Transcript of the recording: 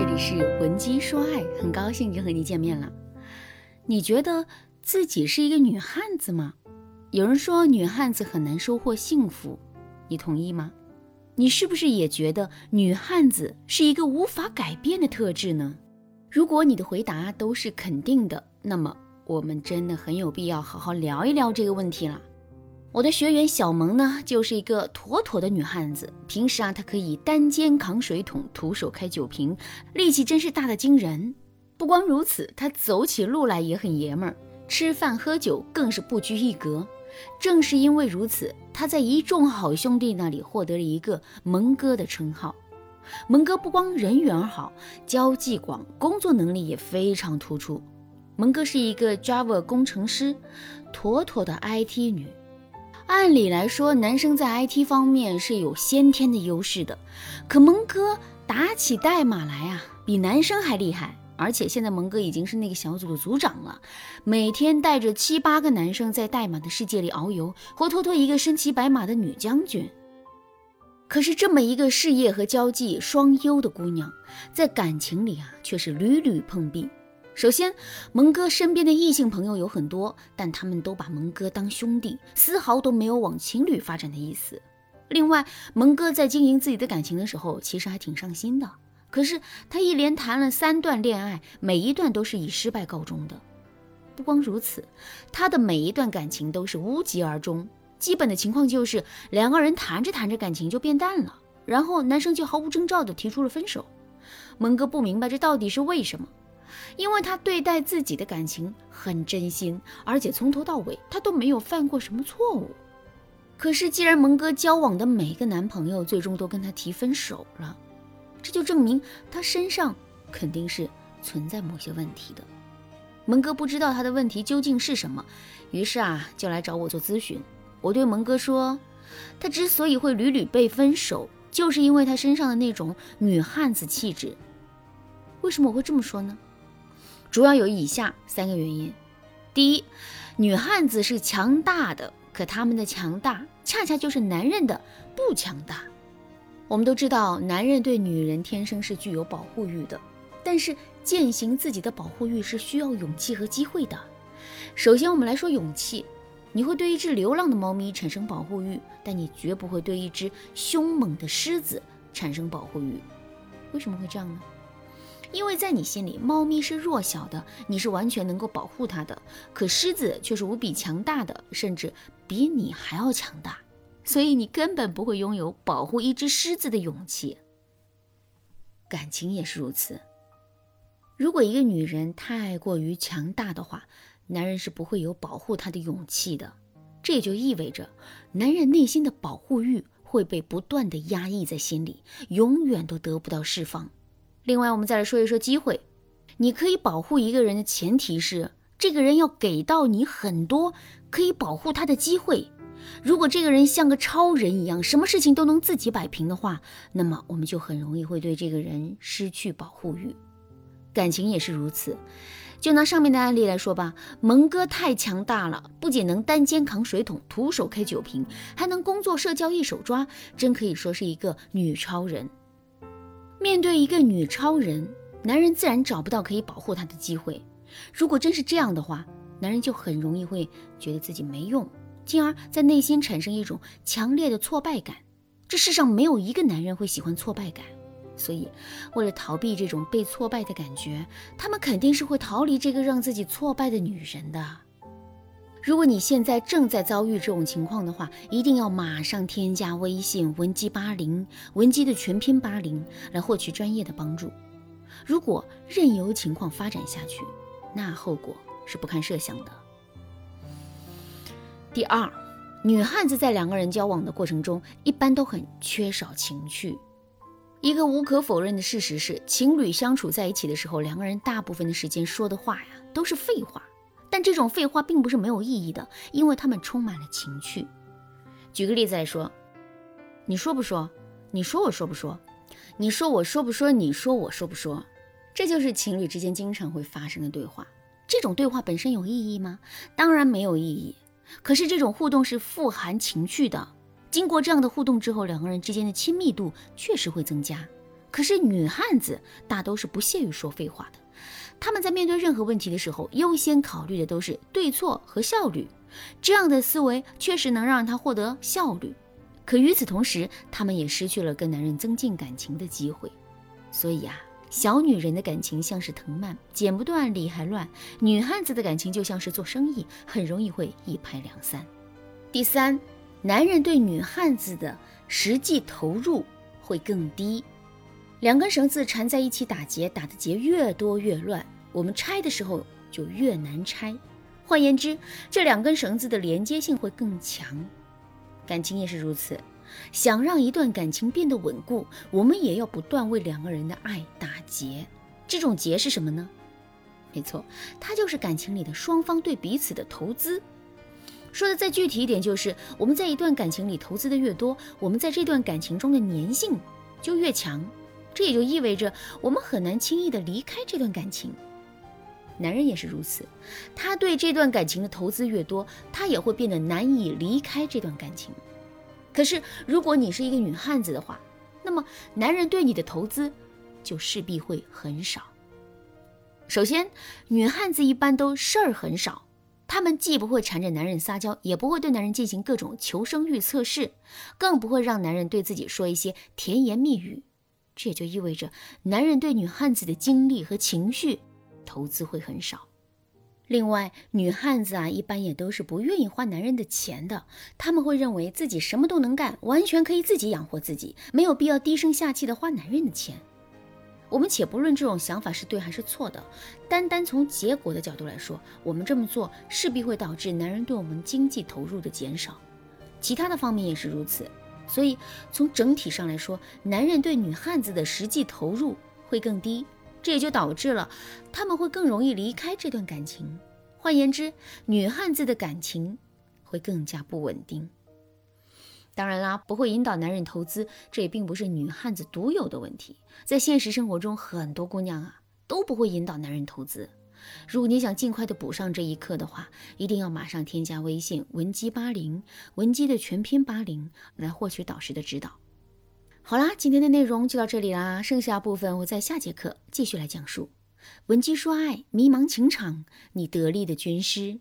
这里是文姬说爱，很高兴又和你见面了。你觉得自己是一个女汉子吗？有人说女汉子很难收获幸福，你同意吗？你是不是也觉得女汉子是一个无法改变的特质呢？如果你的回答都是肯定的，那么我们真的很有必要好好聊一聊这个问题了。我的学员小萌呢，就是一个妥妥的女汉子。平时啊，她可以单肩扛水桶，徒手开酒瓶，力气真是大的惊人。不光如此，她走起路来也很爷们儿，吃饭喝酒更是不拘一格。正是因为如此，她在一众好兄弟那里获得了一个“萌哥”的称号。萌哥不光人缘好，交际广，工作能力也非常突出。萌哥是一个 Java 工程师，妥妥的 IT 女。按理来说，男生在 IT 方面是有先天的优势的，可蒙哥打起代码来啊，比男生还厉害。而且现在蒙哥已经是那个小组的组长了，每天带着七八个男生在代码的世界里遨游，活脱脱一个身骑白马的女将军。可是这么一个事业和交际双优的姑娘，在感情里啊，却是屡屡碰壁。首先，蒙哥身边的异性朋友有很多，但他们都把蒙哥当兄弟，丝毫都没有往情侣发展的意思。另外，蒙哥在经营自己的感情的时候，其实还挺上心的。可是他一连谈了三段恋爱，每一段都是以失败告终的。不光如此，他的每一段感情都是无疾而终。基本的情况就是两个人谈着谈着感情就变淡了，然后男生就毫无征兆地提出了分手。蒙哥不明白这到底是为什么。因为他对待自己的感情很真心，而且从头到尾他都没有犯过什么错误。可是，既然蒙哥交往的每一个男朋友最终都跟他提分手了，这就证明他身上肯定是存在某些问题的。蒙哥不知道他的问题究竟是什么，于是啊，就来找我做咨询。我对蒙哥说，他之所以会屡屡被分手，就是因为他身上的那种女汉子气质。为什么我会这么说呢？主要有以下三个原因：第一，女汉子是强大的，可她们的强大恰恰就是男人的不强大。我们都知道，男人对女人天生是具有保护欲的，但是践行自己的保护欲是需要勇气和机会的。首先，我们来说勇气，你会对一只流浪的猫咪产生保护欲，但你绝不会对一只凶猛的狮子产生保护欲。为什么会这样呢？因为在你心里，猫咪是弱小的，你是完全能够保护它的；可狮子却是无比强大的，甚至比你还要强大，所以你根本不会拥有保护一只狮子的勇气。感情也是如此。如果一个女人太过于强大的话，男人是不会有保护她的勇气的。这也就意味着，男人内心的保护欲会被不断的压抑在心里，永远都得不到释放。另外，我们再来说一说机会。你可以保护一个人的前提是，这个人要给到你很多可以保护他的机会。如果这个人像个超人一样，什么事情都能自己摆平的话，那么我们就很容易会对这个人失去保护欲。感情也是如此。就拿上面的案例来说吧，蒙哥太强大了，不仅能单肩扛水桶、徒手开酒瓶，还能工作社交一手抓，真可以说是一个女超人。面对一个女超人，男人自然找不到可以保护她的机会。如果真是这样的话，男人就很容易会觉得自己没用，进而，在内心产生一种强烈的挫败感。这世上没有一个男人会喜欢挫败感，所以，为了逃避这种被挫败的感觉，他们肯定是会逃离这个让自己挫败的女人的。如果你现在正在遭遇这种情况的话，一定要马上添加微信文姬八零，文姬的全拼八零，来获取专业的帮助。如果任由情况发展下去，那后果是不堪设想的。第二，女汉子在两个人交往的过程中，一般都很缺少情趣。一个无可否认的事实是，情侣相处在一起的时候，两个人大部分的时间说的话呀，都是废话。但这种废话并不是没有意义的，因为他们充满了情趣。举个例子来说，你说不说？你说我说不说？你说我说不说？你说我说不说？这就是情侣之间经常会发生的对话。这种对话本身有意义吗？当然没有意义。可是这种互动是富含情趣的。经过这样的互动之后，两个人之间的亲密度确实会增加。可是女汉子大都是不屑于说废话的，他们在面对任何问题的时候，优先考虑的都是对错和效率。这样的思维确实能让他获得效率，可与此同时，他们也失去了跟男人增进感情的机会。所以啊，小女人的感情像是藤蔓，剪不断，理还乱；女汉子的感情就像是做生意，很容易会一拍两散。第三，男人对女汉子的实际投入会更低。两根绳子缠在一起打结，打的结越多越乱，我们拆的时候就越难拆。换言之，这两根绳子的连接性会更强。感情也是如此，想让一段感情变得稳固，我们也要不断为两个人的爱打结。这种结是什么呢？没错，它就是感情里的双方对彼此的投资。说的再具体一点，就是我们在一段感情里投资的越多，我们在这段感情中的粘性就越强。这也就意味着我们很难轻易的离开这段感情。男人也是如此，他对这段感情的投资越多，他也会变得难以离开这段感情。可是，如果你是一个女汉子的话，那么男人对你的投资就势必会很少。首先，女汉子一般都事儿很少，她们既不会缠着男人撒娇，也不会对男人进行各种求生欲测试，更不会让男人对自己说一些甜言蜜语。这也就意味着，男人对女汉子的精力和情绪投资会很少。另外，女汉子啊，一般也都是不愿意花男人的钱的。他们会认为自己什么都能干，完全可以自己养活自己，没有必要低声下气的花男人的钱。我们且不论这种想法是对还是错的，单单从结果的角度来说，我们这么做势必会导致男人对我们经济投入的减少。其他的方面也是如此。所以，从整体上来说，男人对女汉子的实际投入会更低，这也就导致了他们会更容易离开这段感情。换言之，女汉子的感情会更加不稳定。当然啦，不会引导男人投资，这也并不是女汉子独有的问题。在现实生活中，很多姑娘啊都不会引导男人投资。如果你想尽快的补上这一课的话，一定要马上添加微信文姬八零，文姬的全拼八零，来获取导师的指导。好啦，今天的内容就到这里啦，剩下部分我在下节课继续来讲述。文姬说爱，迷茫情场，你得力的军师。